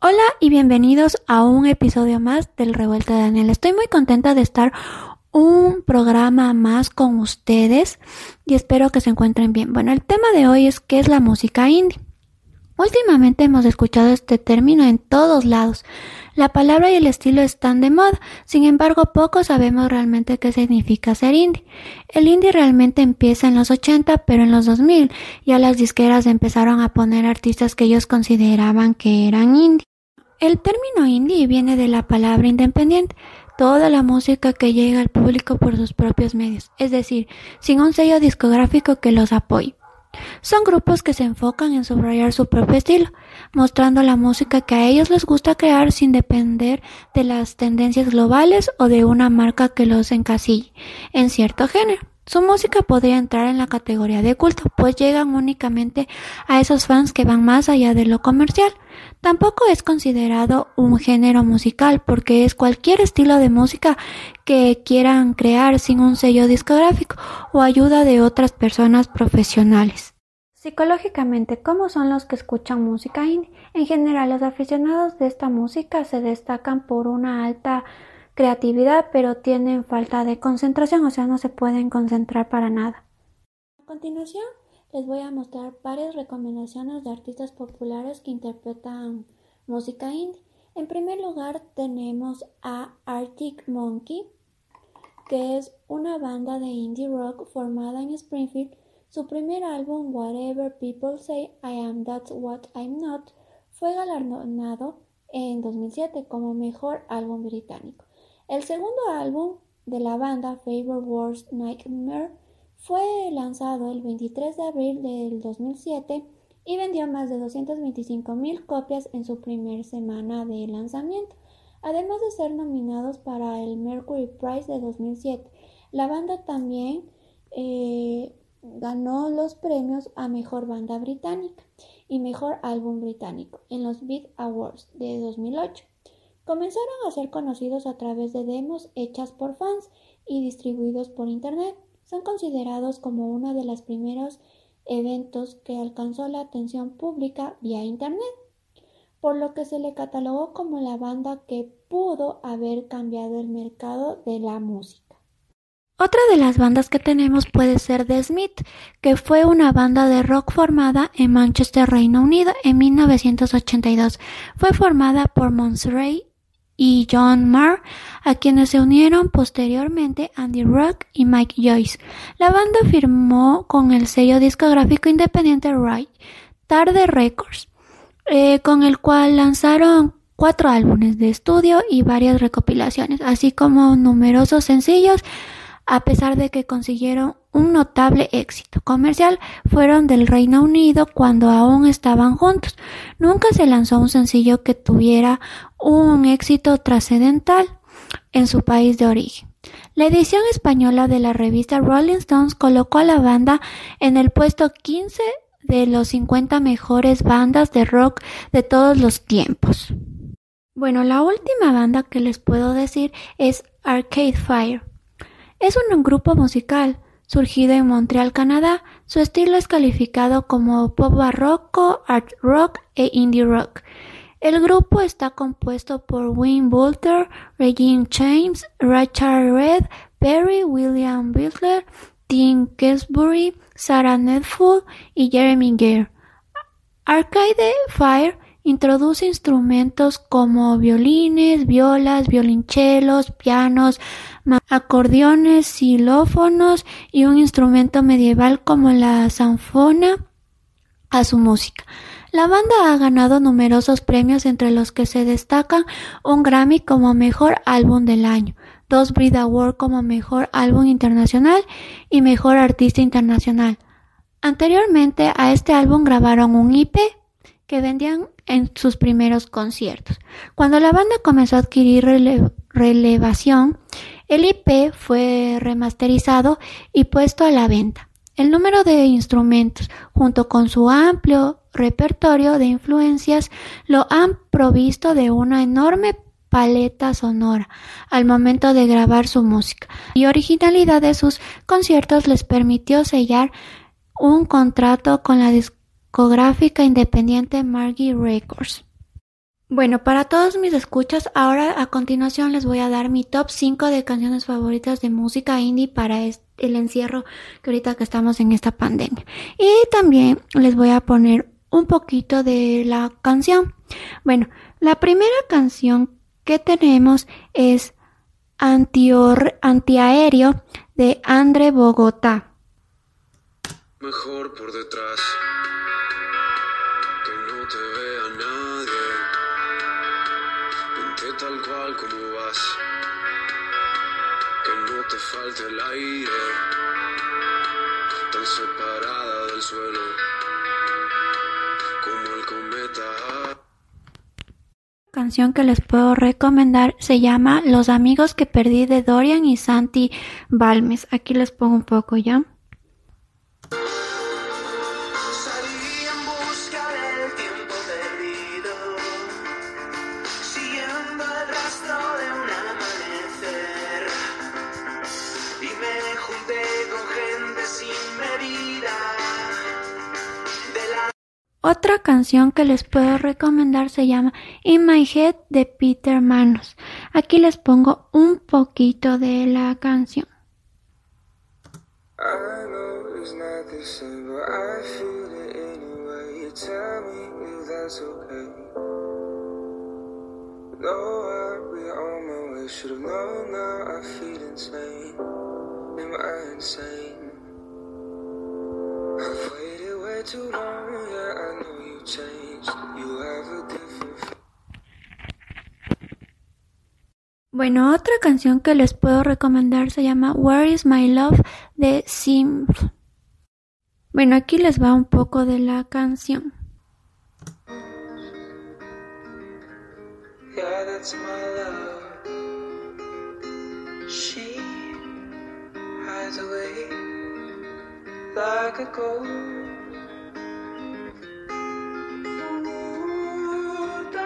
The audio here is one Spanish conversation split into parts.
Hola y bienvenidos a un episodio más del Revuelta de Daniel. Estoy muy contenta de estar un programa más con ustedes y espero que se encuentren bien. Bueno, el tema de hoy es qué es la música indie. Últimamente hemos escuchado este término en todos lados. La palabra y el estilo están de moda, sin embargo poco sabemos realmente qué significa ser indie. El indie realmente empieza en los 80, pero en los 2000 ya las disqueras empezaron a poner artistas que ellos consideraban que eran indie. El término indie viene de la palabra independiente, toda la música que llega al público por sus propios medios, es decir, sin un sello discográfico que los apoye. Son grupos que se enfocan en subrayar su propio estilo, mostrando la música que a ellos les gusta crear sin depender de las tendencias globales o de una marca que los encasille en cierto género. Su música podría entrar en la categoría de culto, pues llegan únicamente a esos fans que van más allá de lo comercial. Tampoco es considerado un género musical, porque es cualquier estilo de música que quieran crear sin un sello discográfico o ayuda de otras personas profesionales. Psicológicamente, ¿cómo son los que escuchan música indie? En general, los aficionados de esta música se destacan por una alta creatividad, pero tienen falta de concentración, o sea, no se pueden concentrar para nada. A continuación, les voy a mostrar varias recomendaciones de artistas populares que interpretan música indie. En primer lugar, tenemos a Arctic Monkey, que es una banda de indie rock formada en Springfield. Su primer álbum, Whatever People Say I Am That's What I'm Not, fue galardonado en 2007 como mejor álbum británico. El segundo álbum de la banda, Favor Worst Nightmare, fue lanzado el 23 de abril del 2007 y vendió más de 225 mil copias en su primera semana de lanzamiento, además de ser nominados para el Mercury Prize de 2007. La banda también eh, ganó los premios a Mejor Banda Británica y Mejor Álbum Británico en los Beat Awards de 2008. Comenzaron a ser conocidos a través de demos hechas por fans y distribuidos por Internet. Son considerados como uno de los primeros eventos que alcanzó la atención pública vía Internet, por lo que se le catalogó como la banda que pudo haber cambiado el mercado de la música. Otra de las bandas que tenemos puede ser The Smith, que fue una banda de rock formada en Manchester, Reino Unido, en 1982. Fue formada por Ray y John Marr, a quienes se unieron posteriormente Andy Rock y Mike Joyce. La banda firmó con el sello discográfico independiente Right Tarde Records, eh, con el cual lanzaron cuatro álbumes de estudio y varias recopilaciones, así como numerosos sencillos, a pesar de que consiguieron un notable éxito comercial fueron del Reino Unido cuando aún estaban juntos. Nunca se lanzó un sencillo que tuviera un éxito trascendental en su país de origen. La edición española de la revista Rolling Stones colocó a la banda en el puesto 15 de los 50 mejores bandas de rock de todos los tiempos. Bueno, la última banda que les puedo decir es Arcade Fire. Es un grupo musical Surgido en Montreal, Canadá, su estilo es calificado como pop barroco, art rock e indie rock. El grupo está compuesto por Wayne Bolter, Regine James, Richard Red, Perry, William Butler, Tim Kesbury, Sarah Nedful y Jeremy Gare. Arcade Fire introduce instrumentos como violines, violas, violonchelos, pianos, acordeones, xilófonos y un instrumento medieval como la zanfona a su música. La banda ha ganado numerosos premios entre los que se destacan un Grammy como mejor álbum del año, dos Brit Award como mejor álbum internacional y mejor artista internacional. Anteriormente a este álbum grabaron un IP que vendían en sus primeros conciertos. Cuando la banda comenzó a adquirir relevación, el IP fue remasterizado y puesto a la venta. El número de instrumentos, junto con su amplio repertorio de influencias, lo han provisto de una enorme paleta sonora al momento de grabar su música y originalidad de sus conciertos les permitió sellar un contrato con la independiente Margie Records. Bueno, para todos mis escuchas, ahora a continuación les voy a dar mi top 5 de canciones favoritas de música indie para el encierro que ahorita que estamos en esta pandemia. Y también les voy a poner un poquito de la canción. Bueno, la primera canción que tenemos es Antiaéreo de Andre Bogotá. Mejor por detrás, falte el aire, tan separada del suelo como el cometa canción que les puedo recomendar se llama Los amigos que perdí de Dorian y Santi Balmes. Aquí les pongo un poco ya. Otra canción que les puedo recomendar se llama In My Head de Peter Manos. Aquí les pongo un poquito de la canción. Bueno, otra canción que les puedo recomendar se llama Where is My Love de Sims. Bueno, aquí les va un poco de la canción.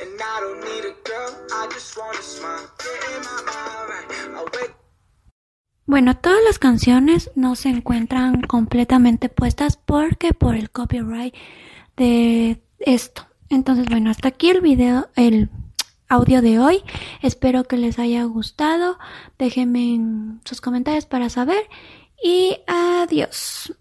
And I don't need a girl, I just wanna smile. In my mind bueno, todas las canciones no se encuentran completamente puestas porque por el copyright de esto. Entonces, bueno, hasta aquí el video, el audio de hoy. Espero que les haya gustado. Déjenme en sus comentarios para saber. Y adiós.